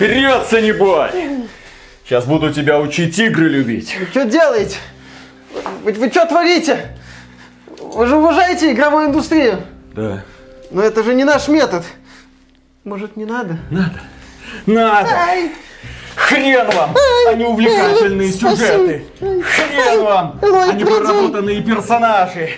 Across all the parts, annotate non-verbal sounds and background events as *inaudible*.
Прется, не бой! Сейчас буду тебя учить игры любить. Вы что делаете? Вы, вы что творите? Вы же уважаете игровую индустрию? Да. Но это же не наш метод. Может, не надо? Надо. Надо. Ай, Хрен вам, а не увлекательные сюжеты. Хрен вам, а не приди. проработанные персонажи.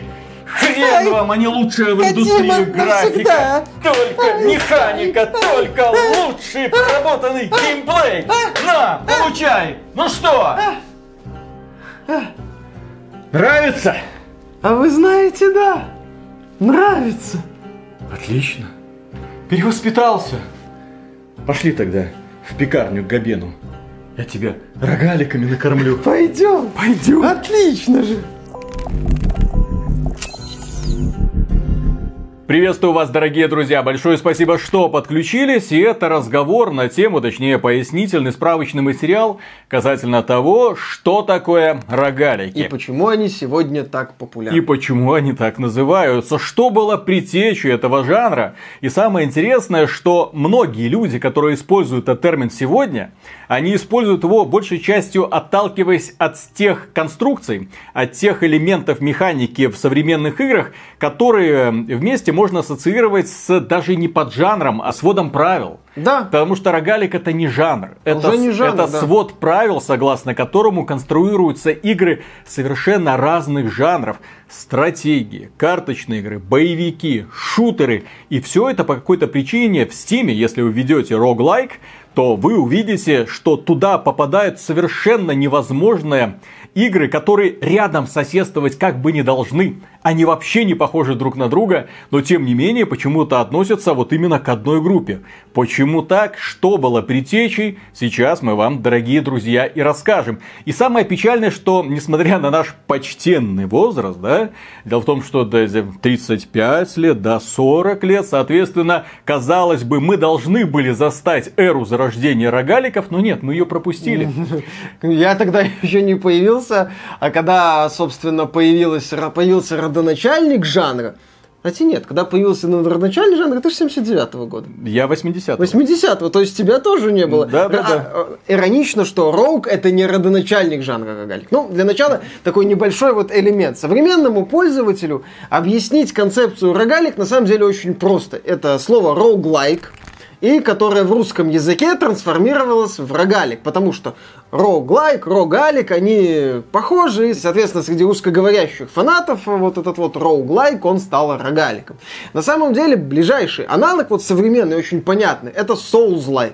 Хрен вам, не лучшая в индустрии графика. Только механика, только лучший проработанный геймплей. На, получай. Ну что? Нравится? а вы знаете, да, нравится. Отлично. Перевоспитался. Пошли тогда в пекарню к Габену. Я тебя рогаликами накормлю. Пойдем. Пойдем. Отлично же. Приветствую вас, дорогие друзья. Большое спасибо, что подключились. И это разговор на тему, точнее, пояснительный справочный материал касательно того, что такое рогалики. И почему они сегодня так популярны? И почему они так называются? Что было предтечей этого жанра? И самое интересное, что многие люди, которые используют этот термин сегодня, они используют его большей частью отталкиваясь от тех конструкций, от тех элементов механики в современных играх, которые вместе можно ассоциировать с даже не под жанром, а сводом правил. Да. Потому что рогалик это не жанр. Это, Уже не жанр, это да. свод правил, согласно которому конструируются игры совершенно разных жанров. Стратегии, карточные игры, боевики, шутеры. И все это по какой-то причине в стиме, если вы ведете роглайк, то вы увидите, что туда попадают совершенно невозможные игры, которые рядом соседствовать как бы не должны. Они вообще не похожи друг на друга, но тем не менее почему-то относятся вот именно к одной группе. Почему так? Что было предтечей? Сейчас мы вам, дорогие друзья, и расскажем. И самое печальное, что несмотря на наш почтенный возраст, да, дело в том, что до 35 лет, до 40 лет, соответственно, казалось бы, мы должны были застать эру зарождения рогаликов, но нет, мы ее пропустили. Я тогда *laughs* еще не появился, а когда, собственно, появилась, появился родоначальник жанра, хотя нет, когда появился родоначальник жанра, это же 79-го года. Я 80 80-го, то есть тебя тоже не было. Да, да, А, да. а, Иронично, что роук это не родоначальник жанра рогалик. Ну, для начала такой небольшой вот элемент. Современному пользователю объяснить концепцию рогалик на самом деле очень просто. Это слово роуглайк, и которое в русском языке трансформировалось в рогалик, потому что роуглайк, рогалик, они похожи, и, соответственно, среди русскоговорящих фанатов вот этот вот роуглайк, он стал рогаликом. На самом деле, ближайший аналог, вот современный, очень понятный, это Souls-like.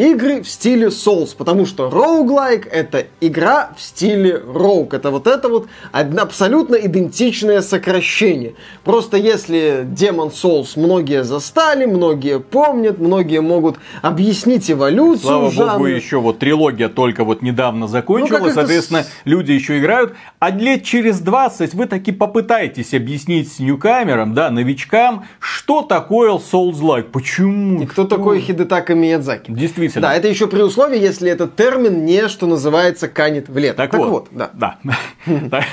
Игры в стиле Souls, потому что роуглайк это игра в стиле роук. Это вот это вот одно- абсолютно идентичное сокращение. Просто если Demon Souls многие застали, многие помнят, многие могут объяснить эволюцию Слава жанра. богу, еще вот трилогия только вот недавно закончилась, Ну, как это соответственно, с- люди еще играют. А лет через 20 вы таки попытаетесь объяснить ньюкамерам, да, новичкам, что такое Souls-like, почему? И кто такой Хидетака Миядзаки? Действительно. Да, это еще при условии, если этот термин не, что называется, канет в лето. Так, вот, да. да. *laughs* так,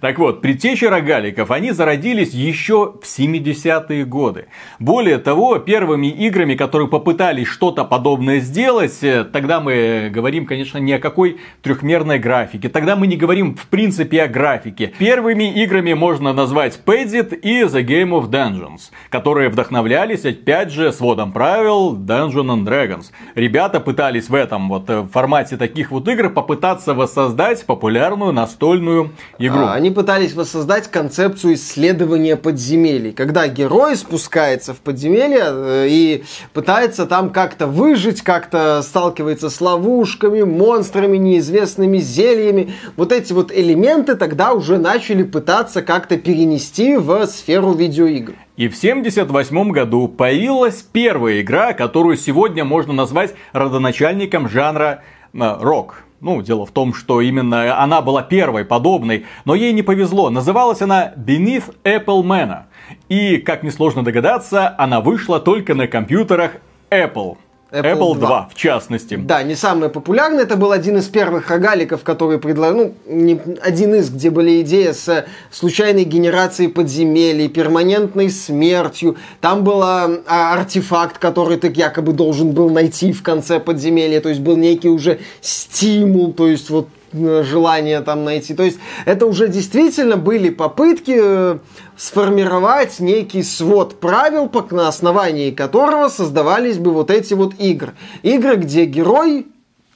так вот, предтечи рогаликов, они зародились еще в 70-е годы. Более того, первыми играми, которые попытались что-то подобное сделать, э, тогда мы говорим, конечно, не о какой трехмерной графике. Тогда мы не говорим в принципе о графике. Первыми играми можно назвать Padget и The Game of Dungeons, которые вдохновлялись, опять же, сводом правил Dungeons and Dragons. Ребята пытались в этом вот э, формате таких вот игр попытаться воссоздать популярную настольную игру. А, Они пытались воссоздать концепцию исследования подземелий, когда герой спускается в подземелье э, и пытается там как-то выжить, как-то сталкивается с ловушками, монстрами, неизвестными зельями. Вот эти вот элементы тогда уже начали пытаться как-то перенести в сферу видеоигр. И в 1978 году появилась первая игра, которую сегодня можно назвать родоначальником жанра э, рок. Ну, дело в том, что именно она была первой подобной, но ей не повезло. Называлась она Beneath Apple Manor. И, как несложно догадаться, она вышла только на компьютерах Apple. Apple, Apple 2. 2, в частности. Да, не самый популярный. Это был один из первых рогаликов, который предлагал, ну, не, один из, где были идеи с случайной генерацией подземелий, перманентной смертью. Там был а, артефакт, который ты якобы должен был найти в конце подземелья. То есть был некий уже стимул, то есть вот желание там найти. То есть это уже действительно были попытки э, сформировать некий свод правил, на основании которого создавались бы вот эти вот игры. Игры, где герой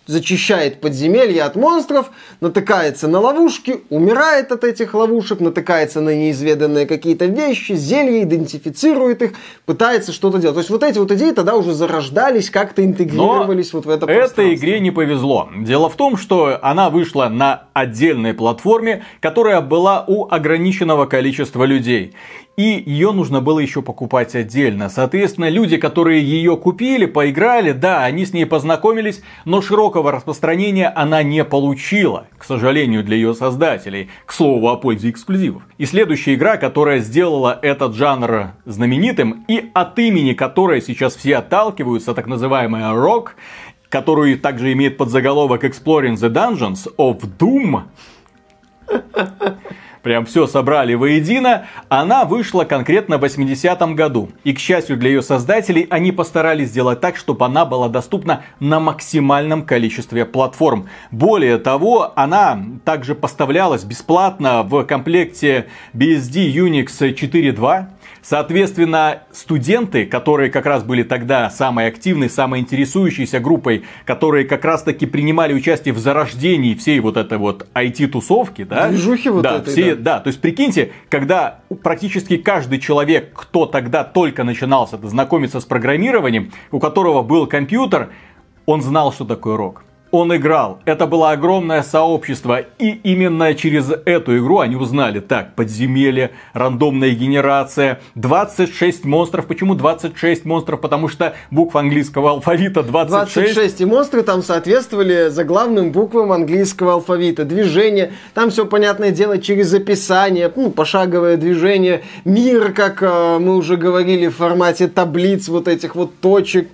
зачищает подземелье от монстров, натыкается на ловушки, умирает от этих ловушек, натыкается на неизведанные какие-то вещи, зелья, идентифицирует их, пытается что-то делать. То есть вот эти вот идеи тогда уже зарождались, как-то интегрировались Но вот в это этой игре не повезло. Дело в том, что она вышла на отдельной платформе, которая была у ограниченного количества людей и ее нужно было еще покупать отдельно. Соответственно, люди, которые ее купили, поиграли, да, они с ней познакомились, но широкого распространения она не получила, к сожалению, для ее создателей. К слову о пользе эксклюзивов. И следующая игра, которая сделала этот жанр знаменитым и от имени которой сейчас все отталкиваются, так называемая рок, которую также имеет подзаголовок Exploring the Dungeons of Doom прям все собрали воедино, она вышла конкретно в 80-м году. И, к счастью для ее создателей, они постарались сделать так, чтобы она была доступна на максимальном количестве платформ. Более того, она также поставлялась бесплатно в комплекте BSD Unix 4.2 Соответственно, студенты, которые как раз были тогда самой активной, самой интересующейся группой, которые как раз таки принимали участие в зарождении всей вот этой вот IT-тусовки, да? Движухи вот да, этой, все, да. да. То есть, прикиньте, когда практически каждый человек, кто тогда только начинался знакомиться с программированием, у которого был компьютер, он знал, что такое рок он играл. Это было огромное сообщество. И именно через эту игру они узнали, так, подземелье, рандомная генерация, 26 монстров. Почему 26 монстров? Потому что букв английского алфавита 26. 26. И монстры там соответствовали заглавным буквам английского алфавита. Движение, там все понятное дело через описание, ну, пошаговое движение. Мир, как э, мы уже говорили, в формате таблиц вот этих вот точек,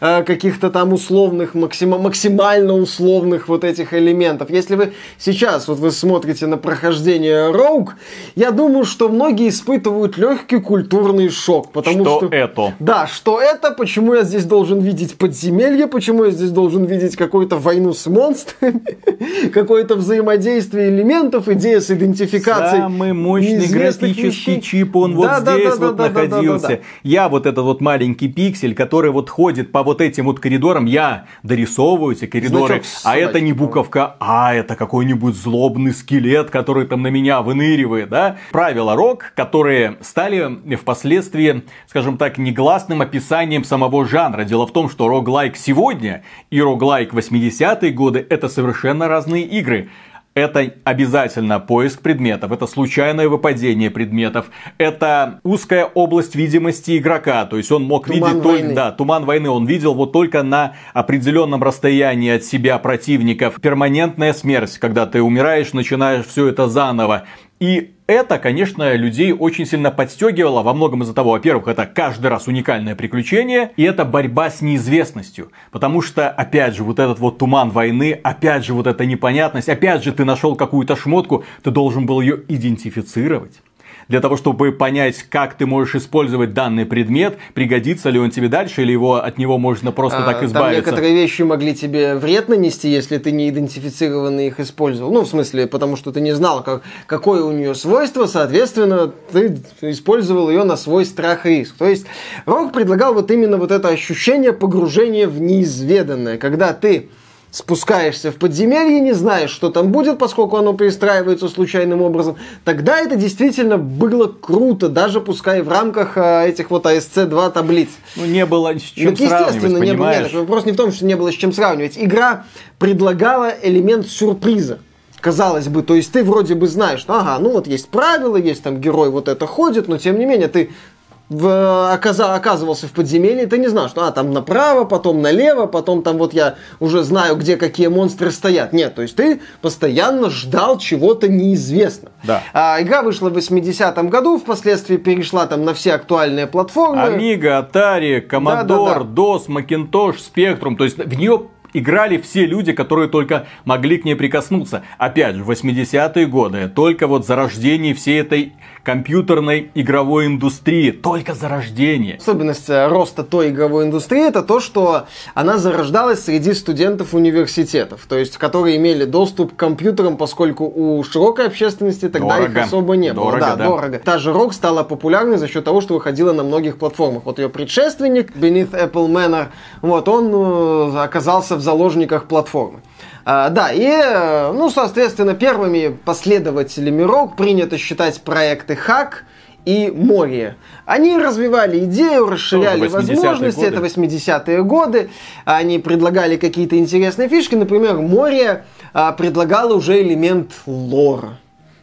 э, каких-то там условных, максим, максимально условных вот этих элементов. Если вы сейчас вот вы смотрите на прохождение Роук, я думаю, что многие испытывают легкий культурный шок. Потому что, что это? Да, что это, почему я здесь должен видеть подземелье, почему я здесь должен видеть какую-то войну с монстрами, *laughs* какое-то взаимодействие элементов, идея с идентификацией Самый мощный графический вещей. чип, он да, вот да, здесь да, вот находился. Я вот этот вот маленький пиксель, который вот ходит по вот этим вот коридорам, я дорисовываю эти коридоры, который, а это не буковка, а это какой-нибудь злобный скелет, который там на меня выныривает, да? Правила рок, которые стали впоследствии, скажем так, негласным описанием самого жанра. Дело в том, что роглайк сегодня и роглайк 80-е годы это совершенно разные игры это обязательно поиск предметов, это случайное выпадение предметов, это узкая область видимости игрока, то есть он мог туман видеть только, да, туман войны он видел вот только на определенном расстоянии от себя противников. Перманентная смерть, когда ты умираешь, начинаешь все это заново. И это, конечно, людей очень сильно подстегивало во многом из-за того, во-первых, это каждый раз уникальное приключение, и это борьба с неизвестностью. Потому что, опять же, вот этот вот туман войны, опять же, вот эта непонятность, опять же, ты нашел какую-то шмотку, ты должен был ее идентифицировать для того, чтобы понять, как ты можешь использовать данный предмет, пригодится ли он тебе дальше, или его, от него можно просто а, так избавиться. Там некоторые вещи могли тебе вред нанести, если ты не идентифицированно их использовал. Ну, в смысле, потому что ты не знал, как, какое у нее свойство, соответственно, ты использовал ее на свой страх и риск. То есть, Рок предлагал вот именно вот это ощущение погружения в неизведанное, когда ты спускаешься в подземелье, не знаешь, что там будет, поскольку оно перестраивается случайным образом, тогда это действительно было круто, даже пускай в рамках а, этих вот АСЦ-2 таблиц. Ну, не было с чем так, сравнивать, не было, нет, вопрос не в том, что не было с чем сравнивать. Игра предлагала элемент сюрприза. Казалось бы, то есть ты вроде бы знаешь, что ага, ну вот есть правила, есть там герой вот это ходит, но тем не менее ты в, оказывался в подземелье, ты не знал, что а, там направо, потом налево, потом там вот я уже знаю, где какие монстры стоят. Нет, то есть ты постоянно ждал чего-то неизвестного. Да. А, игра вышла в 80-м году, впоследствии перешла там на все актуальные платформы. Amiga, Atari, Commodore, Да-да-да. DOS, Macintosh, Spectrum. То есть в нее играли все люди, которые только могли к ней прикоснуться. Опять же, в 80-е годы, только вот зарождение всей этой компьютерной игровой индустрии, только зарождение. Особенность э, роста той игровой индустрии это то, что она зарождалась среди студентов университетов, то есть которые имели доступ к компьютерам, поскольку у широкой общественности тогда Дорого. их особо не было. Дорого, да, да. дорого. Та же ROG стала популярной за счет того, что выходила на многих платформах. Вот ее предшественник Beneath Apple Manor, вот он э, оказался в заложниках платформы. А, да, и, э, ну, соответственно, первыми последователями ROG принято считать проекты Hack и Море. Они развивали идею, расширяли Тоже 80-е возможности. годы. Это 80-е годы. Они предлагали какие-то интересные фишки. Например, Море а, предлагало уже элемент лора.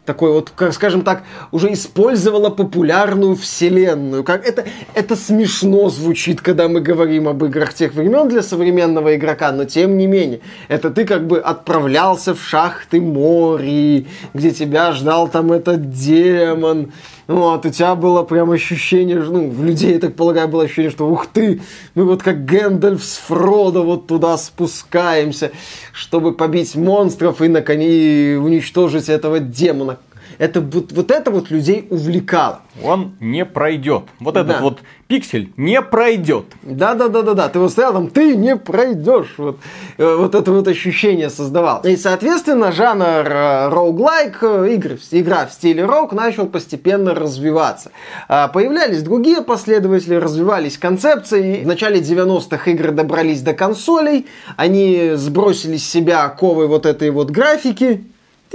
Такой вот, как скажем так, уже использовала популярную вселенную. Как это, это смешно звучит, когда мы говорим об играх тех времен для современного игрока, но тем не менее, это ты как бы отправлялся в шахты Мори, где тебя ждал там этот демон. Вот, у тебя было прям ощущение, ну, в людей, я так полагаю, было ощущение, что ух ты, мы вот как Гэндальф с Фродо вот туда спускаемся, чтобы побить монстров и, наконец, уничтожить этого демона. Это вот, вот это вот людей увлекало. Он не пройдет. Вот Да. этот вот пиксель не пройдет. Да, да, да, да, да. Ты вот стоял там, ты не пройдешь. Вот, Э, вот это вот ощущение создавал. И, соответственно, жанр э, роуглайк, э, игры, игра в стиле роуг начал постепенно развиваться. А, Появлялись другие последователи, развивались концепции. В начале 90-х игры добрались до консолей. Они сбросили с себя оковы вот этой вот графики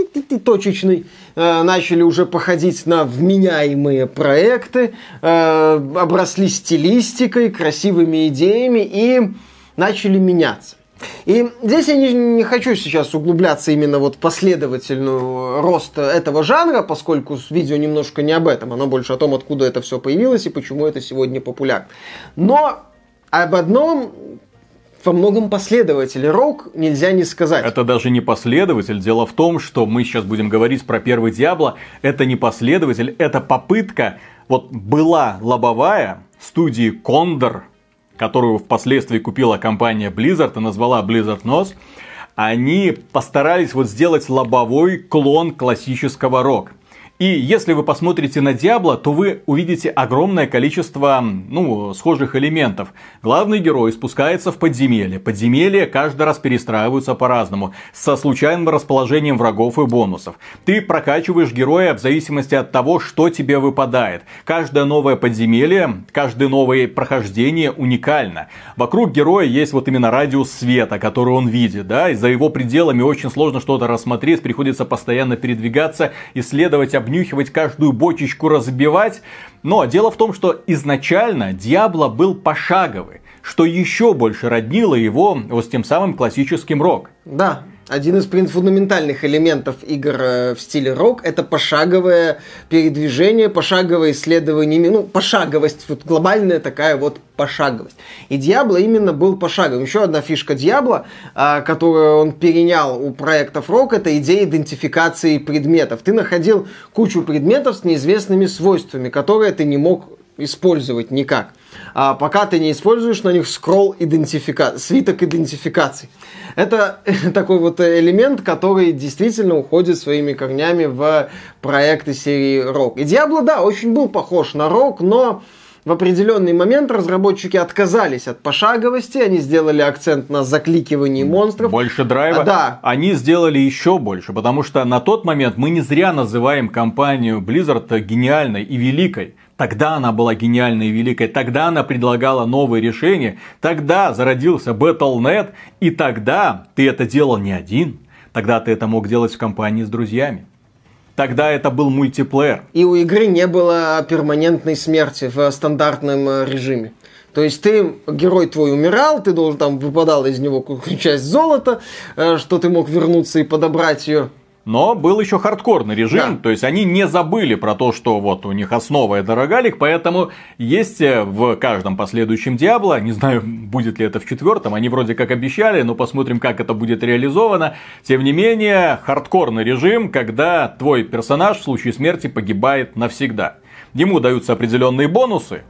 точечный, э, начали уже походить на вменяемые проекты, э, обросли стилистикой, красивыми идеями и начали меняться. И здесь я не, не хочу сейчас углубляться именно вот в последовательную рост этого жанра, поскольку видео немножко не об этом, оно больше о том, откуда это все появилось и почему это сегодня популярно. Но об одном во многом последователи рок нельзя не сказать. Это даже не последователь. Дело в том, что мы сейчас будем говорить про первый Диабло. Это не последователь, это попытка. Вот была лобовая студии Condor, которую впоследствии купила компания Blizzard и назвала Blizzard Nose. Они постарались вот сделать лобовой клон классического рок. И если вы посмотрите на Диабло, то вы увидите огромное количество, ну, схожих элементов. Главный герой спускается в подземелье. Подземелья каждый раз перестраиваются по-разному, со случайным расположением врагов и бонусов. Ты прокачиваешь героя в зависимости от того, что тебе выпадает. Каждое новое подземелье, каждое новое прохождение уникально. Вокруг героя есть вот именно радиус света, который он видит, да, и за его пределами очень сложно что-то рассмотреть, приходится постоянно передвигаться, исследовать, обнюхивать каждую бочечку, разбивать. Но дело в том, что изначально Диабло был пошаговый, что еще больше роднило его вот с тем самым классическим рок. Да, один из фундаментальных элементов игр э, в стиле рок это пошаговое передвижение, пошаговое исследование, ну, пошаговость, вот глобальная такая вот пошаговость. И Диабло именно был пошаговым. Еще одна фишка Диабло, а, которую он перенял у проектов рок, это идея идентификации предметов. Ты находил кучу предметов с неизвестными свойствами, которые ты не мог использовать никак. А пока ты не используешь на них скролл идентификации, свиток идентификации. Это *laughs* такой вот элемент, который действительно уходит своими корнями в проекты серии Рок. И Diablo, да, очень был похож на Рок, но в определенный момент разработчики отказались от пошаговости, они сделали акцент на закликивании монстров. Больше драйва. А, да. Они сделали еще больше, потому что на тот момент мы не зря называем компанию Blizzard гениальной и великой. Тогда она была гениальной и великой, тогда она предлагала новые решения, тогда зародился Battle.net, и тогда ты это делал не один, тогда ты это мог делать в компании с друзьями. Тогда это был мультиплеер. И у игры не было перманентной смерти в стандартном э, режиме. То есть ты, герой твой умирал, ты должен там выпадала из него часть золота, э, что ты мог вернуться и подобрать ее. Но был еще хардкорный режим, да. то есть они не забыли про то, что вот у них основа это рогалик, поэтому есть э, в каждом последующем Диабло, не знаю, *laughs* будет ли это в четвертом, они вроде как обещали, но посмотрим, как это будет реализовано. Тем не менее, хардкорный режим, когда твой персонаж в случае смерти погибает навсегда. Ему даются определенные бонусы,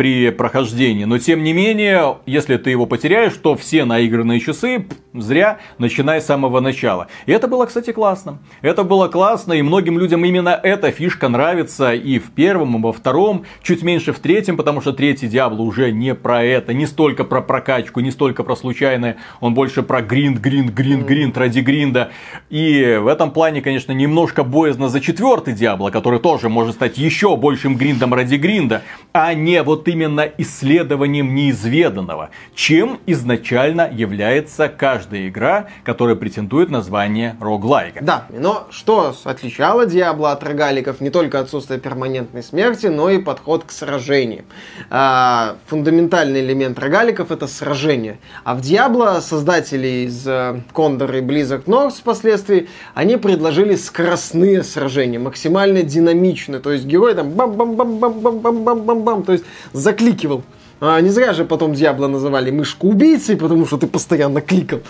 при прохождении. Но тем не менее, если ты его потеряешь, то все наигранные часы зря, начиная с самого начала. И это было, кстати, классно. Это было классно, и многим людям именно эта фишка нравится и в первом, и во втором, чуть меньше в третьем, потому что третий Диабло уже не про это, не столько про прокачку, не столько про случайное, он больше про гринд, гринд, гринд, гринд ради гринда. И в этом плане, конечно, немножко боязно за четвертый Диабло, который тоже может стать еще большим гриндом ради гринда, а не вот именно исследованием неизведанного, чем изначально является каждая игра, которая претендует на звание роглайка. Да, но что отличало Диабло от рогаликов? Не только отсутствие перманентной смерти, но и подход к сражениям. А, фундаментальный элемент рогаликов это сражение. А в Диабло создатели из Кондор и Blizzard North впоследствии, они предложили скоростные сражения, максимально динамичные. То есть герой там бам-бам-бам-бам-бам-бам-бам-бам, то есть закликивал. А, не зря же потом Диабло называли мышку-убийцей, потому что ты постоянно кликал.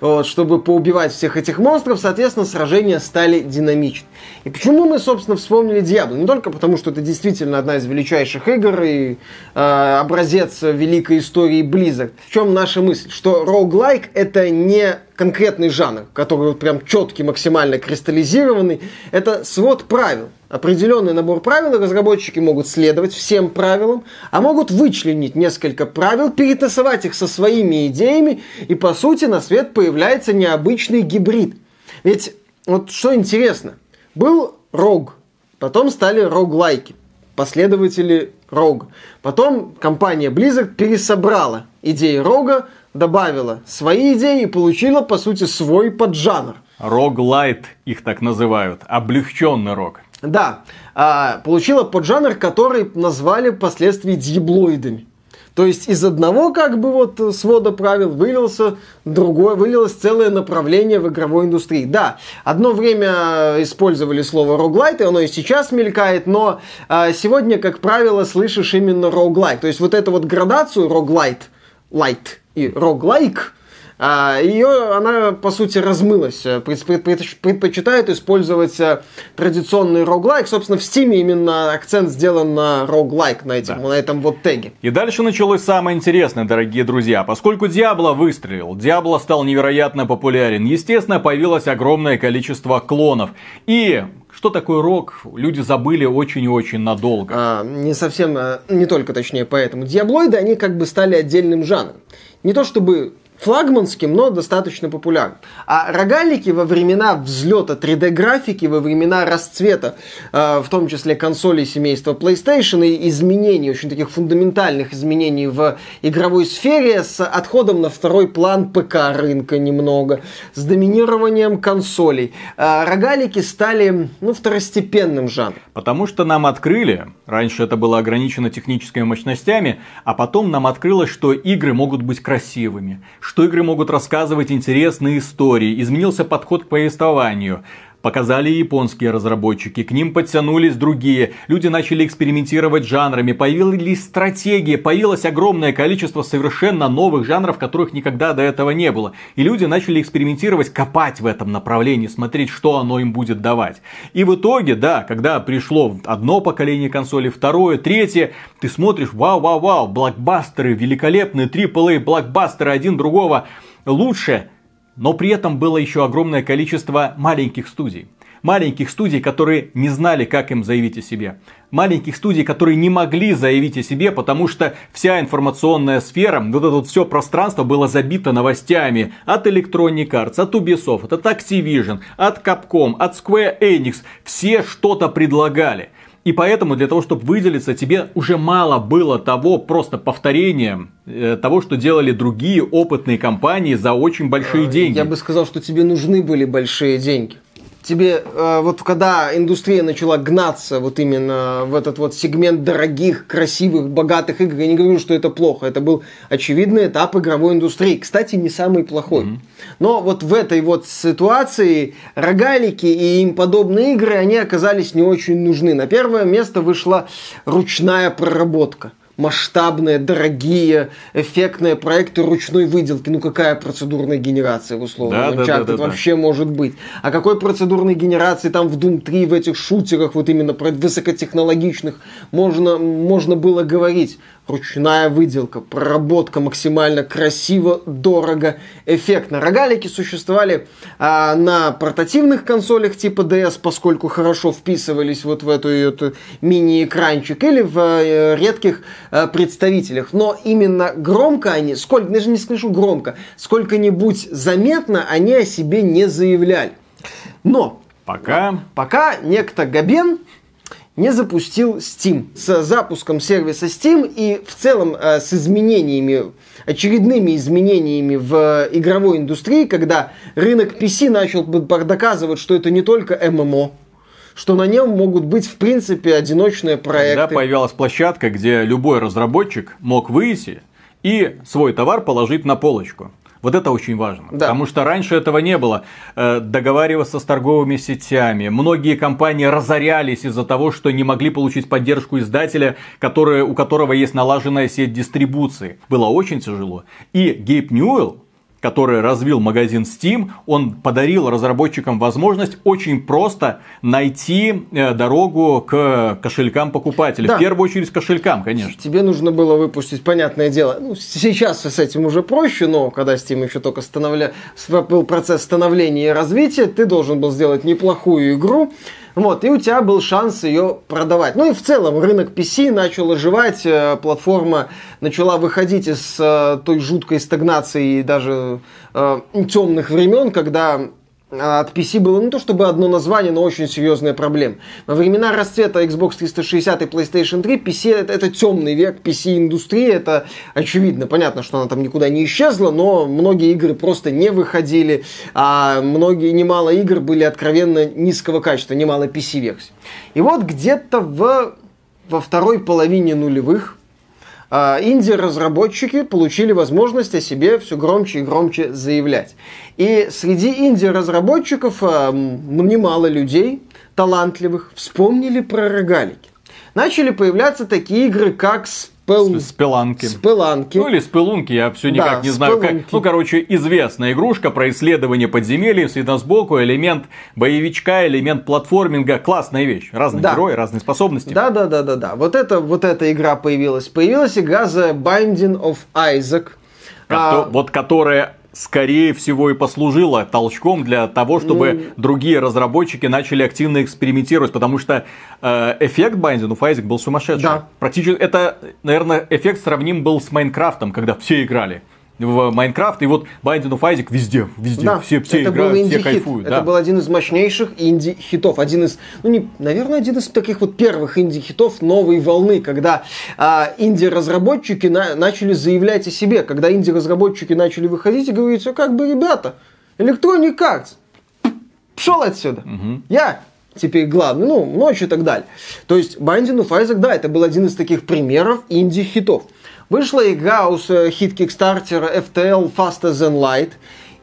Вот, чтобы поубивать всех этих монстров, соответственно, сражения стали динамичны. И почему мы, собственно, вспомнили Диабло? Не только потому, что это действительно одна из величайших игр и э, образец великой истории Blizzard. В чем наша мысль? Что roguelike это не конкретный жанр, который вот прям четкий, максимально кристаллизированный. Это свод правил определенный набор правил, и разработчики могут следовать всем правилам, а могут вычленить несколько правил, перетасовать их со своими идеями, и по сути на свет появляется необычный гибрид. Ведь вот что интересно, был рог, потом стали роглайки, последователи рог. Потом компания Blizzard пересобрала идеи рога, добавила свои идеи и получила, по сути, свой поджанр. Роглайт их так называют, облегченный рог. Да, а, получила поджанр, который назвали впоследствии дьеблоидами. То есть из одного как бы вот свода правил вылился другое, вылилось целое направление в игровой индустрии. Да, одно время использовали слово роглайт, и оно и сейчас мелькает, но а, сегодня, как правило, слышишь именно роглайт. То есть вот эту вот градацию роглайт, лайт и роглайк, ее, она, по сути, размылась. Предпочитают использовать э, традиционный роглайк. Собственно, в Steam именно акцент сделан на роглайк, на, этим, да. на этом вот теге. И дальше началось самое интересное, дорогие друзья. Поскольку Диабло выстрелил, Диабло стал невероятно популярен. Естественно, появилось огромное количество клонов. И что такое рок, люди забыли очень и очень надолго. А, не совсем, э, не только точнее поэтому. Диаблоиды, они как бы стали отдельным жанром. Не то чтобы флагманским, но достаточно популярным. А рогалики во времена взлета 3D-графики, во времена расцвета, э, в том числе консолей семейства PlayStation и изменений, очень таких фундаментальных изменений в игровой сфере с отходом на второй план ПК рынка немного, с доминированием консолей. Э, рогалики стали ну, второстепенным жанром. Потому что нам открыли, раньше это было ограничено техническими мощностями, а потом нам открылось, что игры могут быть красивыми, что игры могут рассказывать интересные истории, изменился подход к повествованию. Показали японские разработчики, к ним подтянулись другие. Люди начали экспериментировать жанрами, появились стратегии, появилось огромное количество совершенно новых жанров, которых никогда до этого не было. И люди начали экспериментировать, копать в этом направлении, смотреть, что оно им будет давать. И в итоге, да, когда пришло одно поколение консолей, второе, третье, ты смотришь, вау-вау-вау, блокбастеры, великолепные AAA блокбастеры один другого лучше – но при этом было еще огромное количество маленьких студий. Маленьких студий, которые не знали, как им заявить о себе. Маленьких студий, которые не могли заявить о себе, потому что вся информационная сфера, вот это вот все пространство было забито новостями от Electronic Arts, от Ubisoft, от Activision, от Capcom, от Square Enix. Все что-то предлагали. И поэтому для того, чтобы выделиться, тебе уже мало было того просто повторения э, того, что делали другие опытные компании за очень большие э, деньги. Я бы сказал, что тебе нужны были большие деньги. Тебе э, вот когда индустрия начала гнаться вот именно в этот вот сегмент дорогих, красивых, богатых игр, я не говорю, что это плохо, это был очевидный этап игровой индустрии. Кстати, не самый плохой. Mm-hmm. Но вот в этой вот ситуации рогалики и им подобные игры, они оказались не очень нужны. На первое место вышла ручная проработка масштабные, дорогие, эффектные проекты ручной выделки. Ну какая процедурная генерация в условном да, да, да, да, вообще да. может быть? А какой процедурной генерации там в Doom 3, в этих шутерах, вот именно про высокотехнологичных, можно, можно было говорить? Ручная выделка, проработка максимально красиво, дорого, эффектно. Рогалики существовали а, на портативных консолях типа DS, поскольку хорошо вписывались вот в эту, эту мини-экранчик, или в а, редких а, представителях. Но именно громко они, сколько, даже не скажу громко, сколько-нибудь заметно они о себе не заявляли. Но Пока... Пока некто Габен не запустил Steam. С запуском сервиса Steam и в целом э, с изменениями, очередными изменениями в игровой индустрии, когда рынок PC начал доказывать, что это не только ММО, что на нем могут быть, в принципе, одиночные проекты. Когда появилась площадка, где любой разработчик мог выйти и свой товар положить на полочку. Вот это очень важно. Да. Потому что раньше этого не было. Э, договариваться с торговыми сетями. Многие компании разорялись из-за того, что не могли получить поддержку издателя, который, у которого есть налаженная сеть дистрибуции. Было очень тяжело. И Гейб Ньюэлл, который развил магазин Steam, он подарил разработчикам возможность очень просто найти э, дорогу к кошелькам покупателей. Да. В первую очередь к кошелькам, конечно. Тебе нужно было выпустить, понятное дело. Ну, сейчас с этим уже проще, но когда Steam еще только становля... был процесс становления и развития, ты должен был сделать неплохую игру, вот, и у тебя был шанс ее продавать. Ну и в целом рынок PC начал оживать, э, платформа начала выходить из э, той жуткой стагнации и даже э, темных времен, когда от PC было не то чтобы одно название, но очень серьезная проблема. Во времена расцвета Xbox 360 и PlayStation 3 PC это, это темный век PC-индустрии, это очевидно. Понятно, что она там никуда не исчезла, но многие игры просто не выходили, а многие, немало игр были откровенно низкого качества, немало PC-версий. И вот где-то в, во второй половине нулевых а, инди-разработчики получили возможность о себе все громче и громче заявлять. И среди инди-разработчиков а, немало людей талантливых вспомнили про рогалики. Начали появляться такие игры, как Спел... Спеланки. Спеланки. Ну или спелунки, я все никак да, не знаю. Как... Ну, короче, известная игрушка про исследование подземелья, видно сбоку, элемент боевичка, элемент платформинга. Классная вещь. Разные да. герои, разные способности. Да, да, да, да, да. Вот, это, вот эта игра появилась. Появилась игра The Binding of Isaac. А, вот которая скорее всего и послужило толчком для того, чтобы ну... другие разработчики начали активно экспериментировать, потому что э, эффект Binding of Isaac был сумасшедший. Да. Практически это, наверное, эффект сравним был с Майнкрафтом, когда все играли в Майнкрафт, и вот Binding of Isaac везде, везде, да, все, все это играют, все кайфуют. Это да. был один из мощнейших инди-хитов, один из, ну, не, наверное, один из таких вот первых инди-хитов новой волны, когда а, инди-разработчики на, начали заявлять о себе, когда инди-разработчики начали выходить и говорить, все как бы, ребята, Electronic Arts, пшел отсюда, угу. я теперь главный, ну, ночью и так далее. То есть Binding of Isaac, да, это был один из таких примеров инди-хитов. Вышла игра у хит Kickstarter FTL Faster Than Light.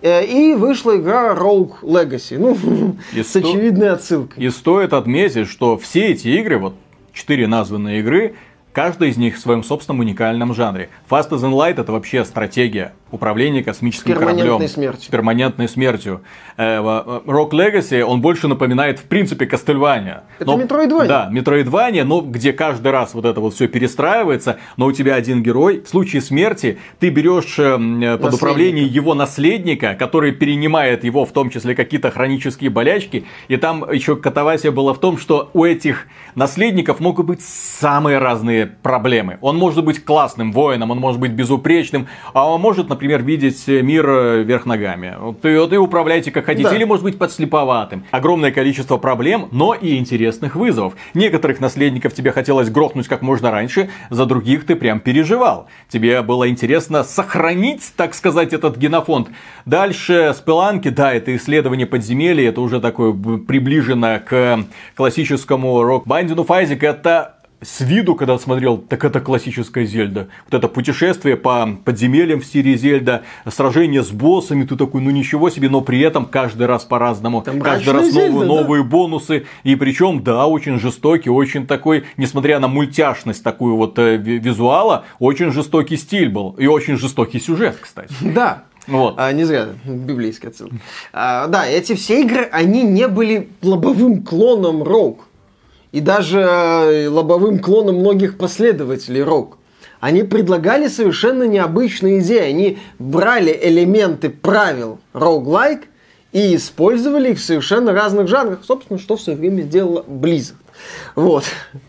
Э, и вышла игра Rogue Legacy. Ну, *laughs* и с очевидной отсылкой. И стоит отметить, что все эти игры, вот четыре названные игры, каждая из них в своем собственном уникальном жанре. Fast as Light это вообще стратегия управления космическим с кораблем. Смертью. С перманентной смертью. Э, Rock Legacy, он больше напоминает, в принципе, Кастельвания. Это но, Metroidvania. Да, Metroidvania, но где каждый раз вот это вот все перестраивается, но у тебя один герой. В случае смерти ты берешь э, под управление его наследника, который перенимает его, в том числе какие-то хронические болячки. И там еще катавасия была в том, что у этих наследников могут быть самые разные проблемы. Он может быть классным воином, он может быть безупречным, а он может, например, видеть мир э, вверх ногами. Вот, и, вот и управляйте как хотите. Да. Или, может быть, подслеповатым. Огромное количество проблем, но и интересных вызовов. Некоторых наследников тебе хотелось грохнуть как можно раньше, за других ты прям переживал. Тебе было интересно сохранить, так сказать, этот генофонд. Дальше спеланки, да, это исследование подземелья, это уже такое приближено к классическому рок-бандину. Файзик это с виду, когда смотрел, так это классическая Зельда. Вот это путешествие по подземельям в стиле Зельда, сражение с боссами, ты такой, ну ничего себе, но при этом каждый раз по-разному. Каждый раз Зельда, новые, да? новые бонусы. И причем, да, очень жестокий, очень такой, несмотря на мультяшность такую вот э, визуала, очень жестокий стиль был. И очень жестокий сюжет, кстати. Да, вот. А, не зря, библейский отсыл. А, да, эти все игры, они не были лобовым клоном Rogue и даже э, лобовым клоном многих последователей рок. Они предлагали совершенно необычные идеи. Они брали элементы правил roguelike и использовали их в совершенно разных жанрах. Собственно, что в свое время сделала Blizzard. Вот,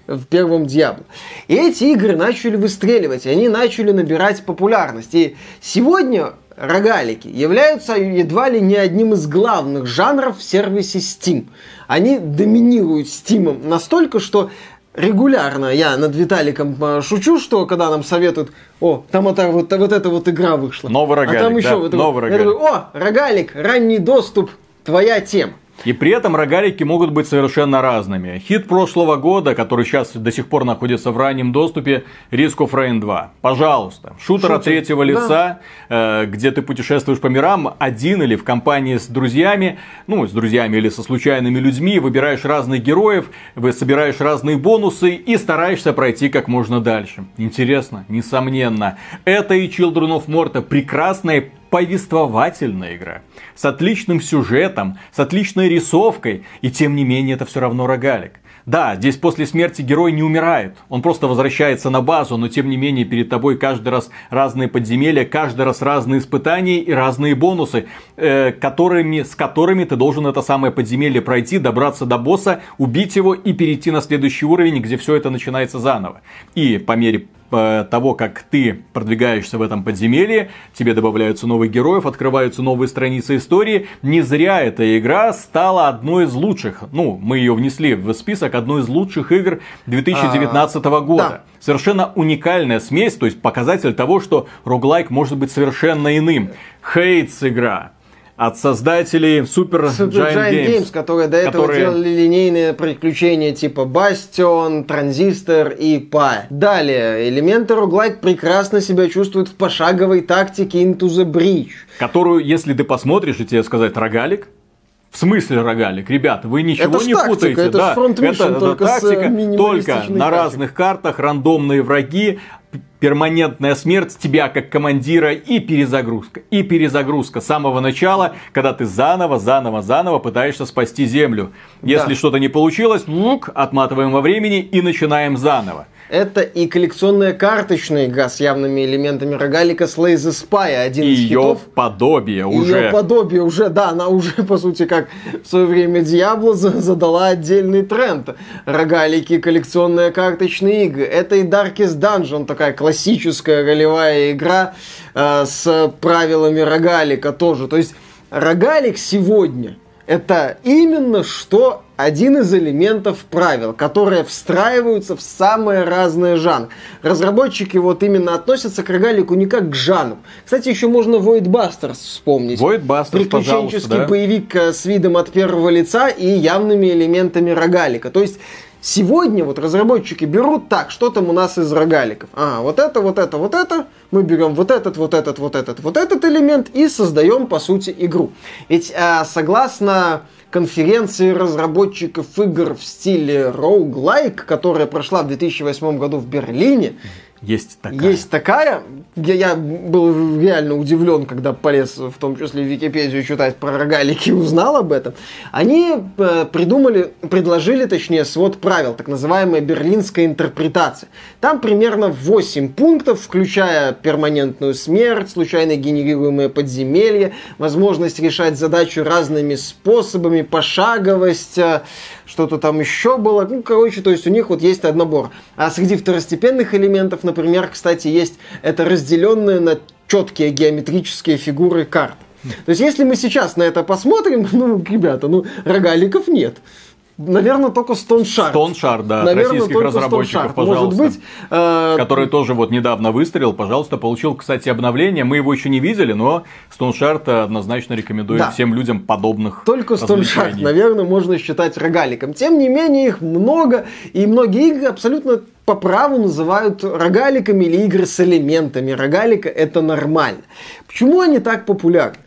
в первом Диабло. И эти игры начали выстреливать, и они начали набирать популярность. И сегодня рогалики являются едва ли не одним из главных жанров в сервисе Steam. Они доминируют Steam настолько, что регулярно я над Виталиком э, шучу, что когда нам советуют, о, там это, вот, вот эта вот игра вышла. Новый рогалик, а там еще да, вот, новый рогалик. Я такой, о, рогалик, ранний доступ, твоя тема. И при этом рогалики могут быть совершенно разными. Хит прошлого года, который сейчас до сих пор находится в раннем доступе, Risk of Rain 2. Пожалуйста. Шутер, Шутер. от третьего да. лица, э, где ты путешествуешь по мирам один или в компании с друзьями, ну, с друзьями или со случайными людьми, выбираешь разных героев, вы собираешь разные бонусы и стараешься пройти как можно дальше. Интересно, несомненно. Это и Children of Morta прекрасная повествовательная игра. С отличным сюжетом, с отличной рисовкой, и тем не менее это все равно рогалик. Да, здесь после смерти герой не умирает, он просто возвращается на базу, но тем не менее перед тобой каждый раз разные подземелья, каждый раз разные испытания и разные бонусы, э, которыми, с которыми ты должен это самое подземелье пройти, добраться до босса, убить его и перейти на следующий уровень, где все это начинается заново. И по мере того, как ты продвигаешься в этом подземелье, тебе добавляются новые героев, открываются новые страницы истории. Не зря эта игра стала одной из лучших, ну, мы ее внесли в список одной из лучших игр 2019 а, года. Да. Совершенно уникальная смесь, то есть показатель того, что роглайк может быть совершенно иным. Хейтс игра, от создателей Super, Super Giant, Giant Games, Games, которые до этого которые... делали линейные приключения типа Bastion, Transistor и Pi. Далее, элементы роглайк прекрасно себя чувствуют в пошаговой тактике Into the Breach. Которую, если ты посмотришь, и тебе сказать рогалик, в смысле рогалик? Ребята, вы ничего это не тактика, путаете. Это да, это, это тактика, только на разных картах, рандомные враги, перманентная смерть тебя как командира и перезагрузка. И перезагрузка с самого начала, когда ты заново, заново, заново пытаешься спасти землю. Если да. что-то не получилось, лук, отматываем во времени и начинаем заново. Это и коллекционная карточная игра с явными элементами рогалика Slay the Spy, один и из ее хитов. подобие уже. Ее подобие уже, да, она уже, *laughs* по сути, как в свое время Диабло задала отдельный тренд. Рогалики, коллекционные карточные игры. Это и Darkest Dungeon, такая классическая ролевая игра э, с правилами рогалика тоже. То есть рогалик сегодня это именно что один из элементов правил, которые встраиваются в самые разные жанры. Разработчики вот именно относятся к рогалику не как к жанру. Кстати, еще можно Void Busters вспомнить. Void Busters, Приключенческий да? боевик э, с видом от первого лица и явными элементами рогалика. То есть Сегодня вот разработчики берут так, что там у нас из рогаликов. А, вот это, вот это, вот это. Мы берем вот этот, вот этот, вот этот, вот этот элемент и создаем, по сути, игру. Ведь а, согласно конференции разработчиков игр в стиле roguelike, которая прошла в 2008 году в Берлине, есть такая. Есть такая. Я, я был реально удивлен, когда полез, в том числе в Википедию, читать про рогалики и узнал об этом. Они э, придумали, предложили, точнее, свод правил, так называемая берлинская интерпретация. Там примерно 8 пунктов, включая перманентную смерть, случайно генерируемые подземелья, возможность решать задачу разными способами, пошаговость, э, что-то там еще было. Ну, короче, то есть у них вот есть набор. А среди второстепенных элементов, например, кстати, есть это разделенное на четкие геометрические фигуры карт. То есть, если мы сейчас на это посмотрим, *laughs* ну, ребята, ну, рогаликов нет. Наверное, только Stone Shard. Stone Shard, да, Наверное, российских разработчиков, пожалуйста. Может быть. Э... Который тоже вот недавно выстрелил, пожалуйста, получил, кстати, обновление. Мы его еще не видели, но Stone Shard однозначно рекомендует да. всем людям подобных Только Stone Shard, наверное, можно считать рогаликом. Тем не менее, их много, и многие игры абсолютно по праву называют рогаликами или игры с элементами. Рогалика это нормально. Почему они так популярны?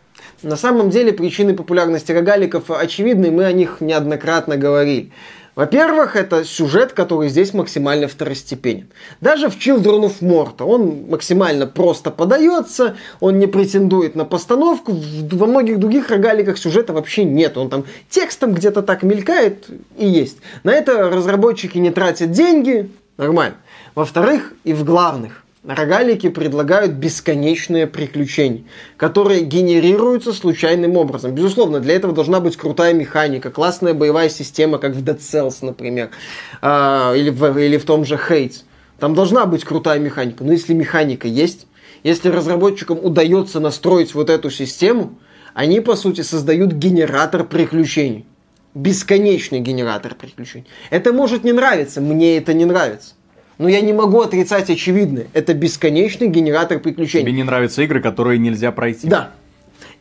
На самом деле причины популярности рогаликов очевидны, мы о них неоднократно говорили. Во-первых, это сюжет, который здесь максимально второстепенен. Даже в Children of Morta он максимально просто подается, он не претендует на постановку. Во многих других рогаликах сюжета вообще нет. Он там текстом где-то так мелькает и есть. На это разработчики не тратят деньги, нормально. Во-вторых, и в главных рогалики предлагают бесконечные приключения, которые генерируются случайным образом. Безусловно, для этого должна быть крутая механика, классная боевая система, как в Dead Cells, например, э, или, в, или в том же Hades. Там должна быть крутая механика. Но если механика есть, если разработчикам удается настроить вот эту систему, они, по сути, создают генератор приключений. Бесконечный генератор приключений. Это может не нравиться, мне это не нравится. Но я не могу отрицать очевидное. Это бесконечный генератор приключений. Тебе не нравятся игры, которые нельзя пройти. Да.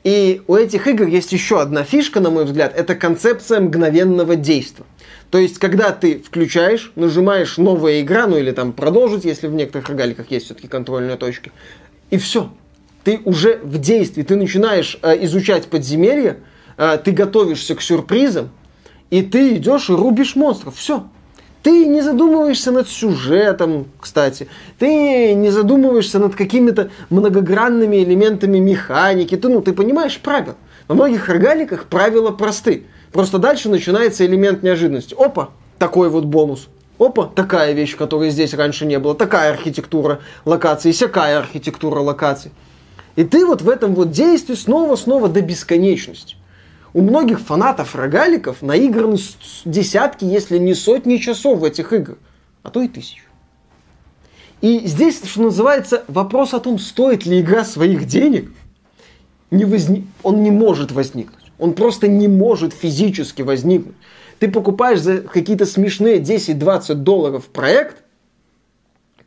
И у этих игр есть еще одна фишка, на мой взгляд, это концепция мгновенного действия. То есть, когда ты включаешь, нажимаешь новая игра, ну или там продолжить, если в некоторых рогаликах есть все-таки контрольные точки, и все. Ты уже в действии, ты начинаешь э, изучать подземелье, э, ты готовишься к сюрпризам, и ты идешь и рубишь монстров. Все. Ты не задумываешься над сюжетом, кстати. Ты не задумываешься над какими-то многогранными элементами механики. Ты, ну, ты понимаешь правила. Во многих рогаликах правила просты. Просто дальше начинается элемент неожиданности. Опа, такой вот бонус. Опа, такая вещь, которой здесь раньше не было. Такая архитектура локации, всякая архитектура локаций. И ты вот в этом вот действии снова-снова до бесконечности у многих фанатов рогаликов наиграны десятки, если не сотни часов в этих играх, а то и тысячу. И здесь, что называется, вопрос о том, стоит ли игра своих денег, не возник... он не может возникнуть. Он просто не может физически возникнуть. Ты покупаешь за какие-то смешные 10-20 долларов проект,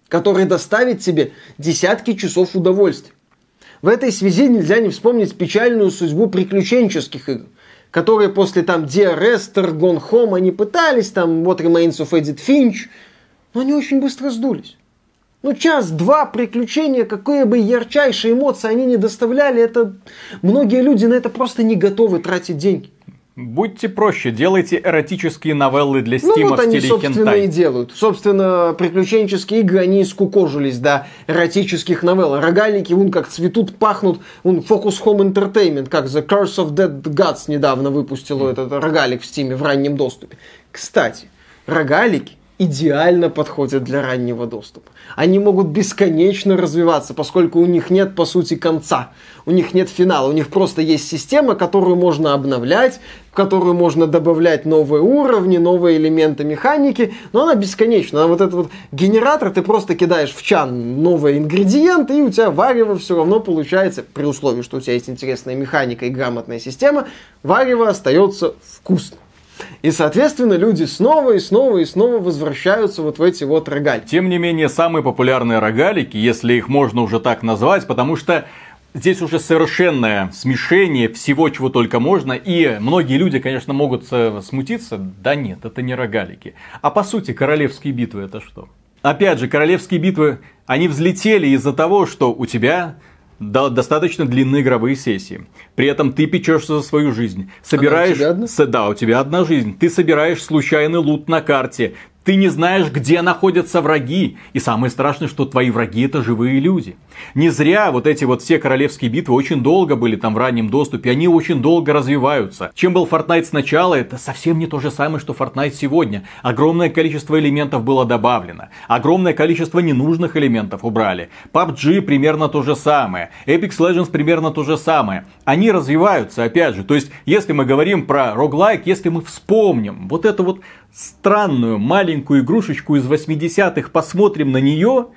который доставит тебе десятки часов удовольствия. В этой связи нельзя не вспомнить печальную судьбу приключенческих игр которые после там DRS, Gone Home, они пытались, там What Remains of Edith Finch, но они очень быстро сдулись. Ну, час-два приключения, какие бы ярчайшие эмоции они не доставляли, это многие люди на это просто не готовы тратить деньги. Будьте проще, делайте эротические новеллы для Стима ну, вот они, собственно, хентай. и делают. Собственно, приключенческие игры, они скукожились до эротических новелл. Рогалики, вон как цветут, пахнут. Вон Focus Home Entertainment, как The Curse of Dead Gods недавно выпустил mm. этот рогалик в Стиме в раннем доступе. Кстати, рогалики идеально подходят для раннего доступа. Они могут бесконечно развиваться, поскольку у них нет, по сути, конца. У них нет финала. У них просто есть система, которую можно обновлять, в которую можно добавлять новые уровни, новые элементы механики, но она бесконечна. А вот этот вот генератор ты просто кидаешь в чан новые ингредиенты, и у тебя варево все равно получается, при условии, что у тебя есть интересная механика и грамотная система, варево остается вкусно. И, соответственно, люди снова и снова и снова возвращаются вот в эти вот рогалики. Тем не менее, самые популярные рогалики, если их можно уже так назвать, потому что Здесь уже совершенное смешение всего, чего только можно. И многие люди, конечно, могут э, смутиться. Да нет, это не рогалики. А по сути, королевские битвы это что? Опять же, королевские битвы, они взлетели из-за того, что у тебя достаточно длинные игровые сессии. При этом ты печешься за свою жизнь. Собираешь... А у тебя одна? Да, у тебя одна жизнь. Ты собираешь случайный лут на карте. Ты не знаешь, где находятся враги. И самое страшное, что твои враги это живые люди. Не зря вот эти вот все королевские битвы очень долго были там в раннем доступе. Они очень долго развиваются. Чем был Fortnite сначала, это совсем не то же самое, что Fortnite сегодня. Огромное количество элементов было добавлено. Огромное количество ненужных элементов убрали. PUBG примерно то же самое. Apex Legends примерно то же самое. Они развиваются, опять же. То есть, если мы говорим про roguelike, если мы вспомним вот это вот странную маленькую игрушечку из 80-х, посмотрим на нее,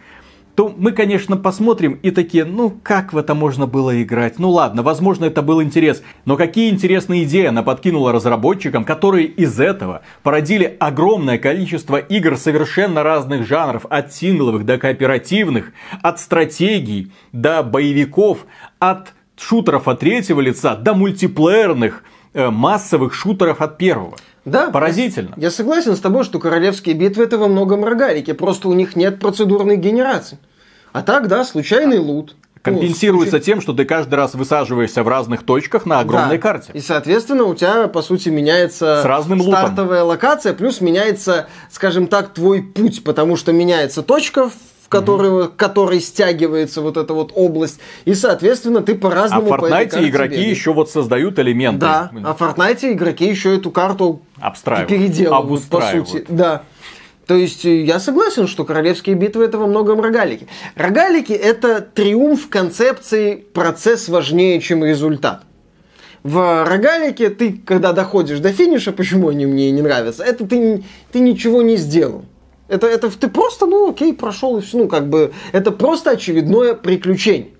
то мы, конечно, посмотрим и такие, ну как в это можно было играть? Ну ладно, возможно, это был интерес. Но какие интересные идеи она подкинула разработчикам, которые из этого породили огромное количество игр совершенно разных жанров, от сингловых до кооперативных, от стратегий до боевиков, от шутеров от третьего лица до мультиплеерных э, массовых шутеров от первого. Да, Поразительно. Я, я согласен с тобой, что королевские битвы это во многом рогалики, просто у них нет процедурной генерации. А так, да, случайный лут. Компенсируется Ну, тем, что ты каждый раз высаживаешься в разных точках на огромной Да. карте. И, соответственно, у тебя, по сути, меняется С разным лутом. стартовая локация, плюс меняется, скажем так, твой путь, потому что меняется точка, в которую, к которой стягивается вот эта вот область, и, соответственно, ты А по-разному в по этой Fortnite карте игроки бегаешь. еще вот создают элементы. Да, а в Fortnite игроки еще эту карту Обстраивают. переделывают, по сути. Да. То есть э, я согласен, что королевские битвы это во многом рогалики. Рогалики это триумф концепции процесс важнее, чем результат. В рогалике ты, когда доходишь до финиша, почему они мне не нравятся, это ты, ты ничего не сделал. Это, это ты просто, ну окей, прошел и все, ну как бы, это просто очередное приключение.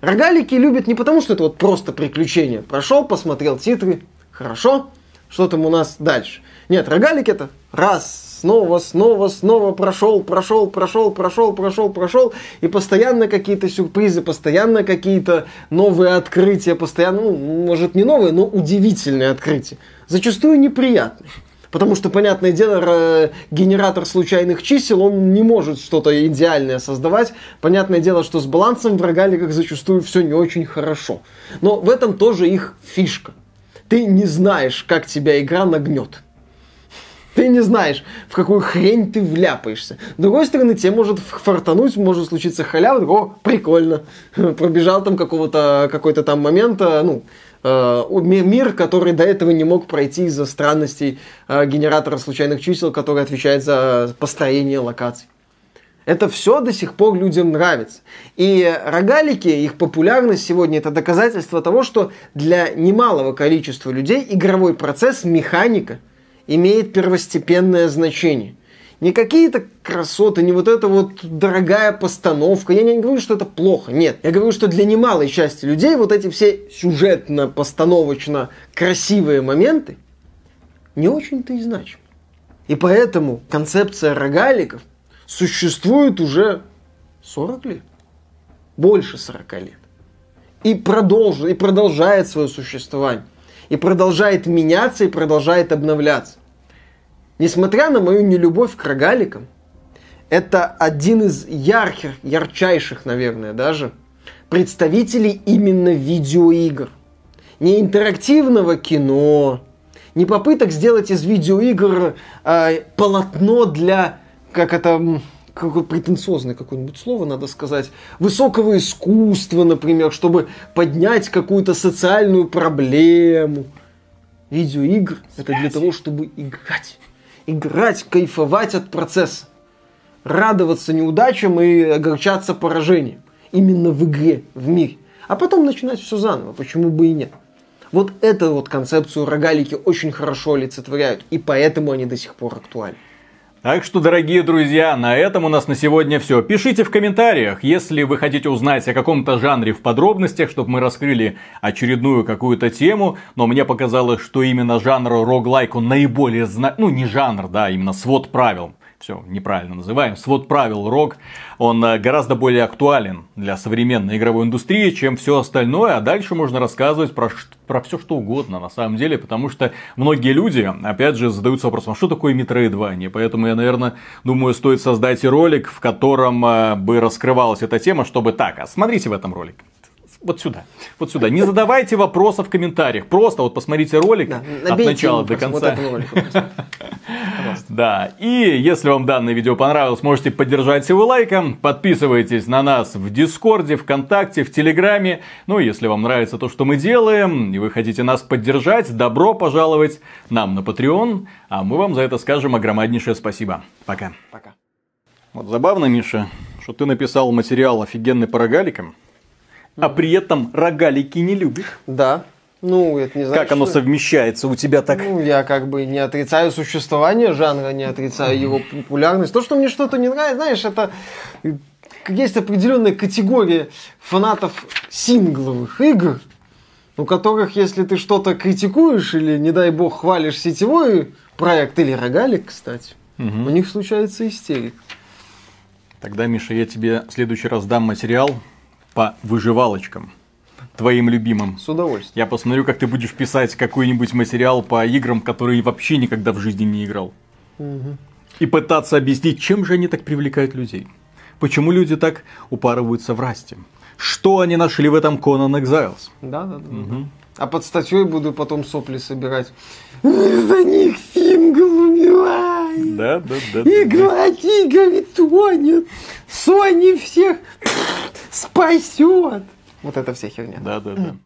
Рогалики любят не потому, что это вот просто приключение. Прошел, посмотрел титры, хорошо, что там у нас дальше. Нет, рогалик это раз, снова, снова, снова прошел, прошел, прошел, прошел, прошел, прошел. И постоянно какие-то сюрпризы, постоянно какие-то новые открытия, постоянно, ну, может не новые, но удивительные открытия. Зачастую неприятные. Потому что, понятное дело, генератор случайных чисел, он не может что-то идеальное создавать. Понятное дело, что с балансом в рогаликах зачастую все не очень хорошо. Но в этом тоже их фишка. Ты не знаешь, как тебя игра нагнет. Ты не знаешь, в какую хрень ты вляпаешься. С другой стороны, тебе может фартануть, может случиться халява, о, прикольно. *laughs* Пробежал там какого-то, какой-то там момента, ну, э, ми- мир, который до этого не мог пройти из-за странностей э, генератора случайных чисел, который отвечает за построение локаций. Это все до сих пор людям нравится. И рогалики, их популярность сегодня это доказательство того, что для немалого количества людей игровой процесс, механика имеет первостепенное значение. Не какие-то красоты, не вот эта вот дорогая постановка. Я не говорю, что это плохо. Нет. Я говорю, что для немалой части людей вот эти все сюжетно-постановочно красивые моменты не очень-то и значимы. И поэтому концепция рогаликов существует уже 40 лет. Больше 40 лет. И, продолжит, и продолжает свое существование. И продолжает меняться, и продолжает обновляться. Несмотря на мою нелюбовь к рогаликам, это один из ярких, ярчайших, наверное, даже, представителей именно видеоигр. Не интерактивного кино, не попыток сделать из видеоигр э, полотно для, как это, какое претенциозное какое-нибудь слово надо сказать, высокого искусства, например, чтобы поднять какую-то социальную проблему. Видеоигр это для того, чтобы играть. Играть, кайфовать от процесса. Радоваться неудачам и огорчаться поражениям. Именно в игре, в мире. А потом начинать все заново, почему бы и нет. Вот эту вот концепцию рогалики очень хорошо олицетворяют, и поэтому они до сих пор актуальны. Так что, дорогие друзья, на этом у нас на сегодня все. Пишите в комментариях, если вы хотите узнать о каком-то жанре в подробностях, чтобы мы раскрыли очередную какую-то тему. Но мне показалось, что именно жанр роглайк, он наиболее зна... Ну, не жанр, да, именно свод правил. Все, неправильно называем. Свод правил рок, он э, гораздо более актуален для современной игровой индустрии, чем все остальное. А дальше можно рассказывать про, про все что угодно, на самом деле. Потому что многие люди, опять же, задаются вопросом, а что такое Metroidvania? Поэтому я, наверное, думаю, стоит создать ролик, в котором э, бы раскрывалась эта тема, чтобы так, а смотрите в этом ролике. Вот сюда, вот сюда. Не задавайте вопросов в комментариях. Просто вот посмотрите ролик Да, от начала до конца. *laughs* Да, и если вам данное видео понравилось, можете поддержать его лайком, подписывайтесь на нас в Дискорде, ВКонтакте, в Телеграме. Ну, если вам нравится то, что мы делаем, и вы хотите нас поддержать, добро пожаловать нам на Patreon, а мы вам за это скажем огромнейшее спасибо. Пока. Пока. Вот забавно, Миша, что ты написал материал офигенный по рогаликам, а при этом рогалики не любишь. Да. Ну, это не значит, Как оно что- совмещается у тебя так? Ну, я как бы не отрицаю существование жанра, не отрицаю его популярность. То, что мне что-то не нравится, знаешь, это... есть определенная категория фанатов сингловых игр, у которых, если ты что-то критикуешь или, не дай бог, хвалишь сетевой проект или рогалик, кстати, Мгм. у них случается истерик. Тогда, Миша, я тебе в следующий раз дам материал по выживалочкам. Твоим любимым. С удовольствием. Я посмотрю, как ты будешь писать какой-нибудь материал по играм, которые вообще никогда в жизни не играл. И пытаться объяснить, чем же они так привлекают людей. Почему люди так упарываются в расте. Что они нашли в этом Conan Exiles? Да, да, да. А под статьей буду потом сопли собирать. *laughs* За них сингл убивает. Да, да, да. Играть играми тонет. Sony всех *sniffs* спасет. Вот это вся херня. Да, да, да.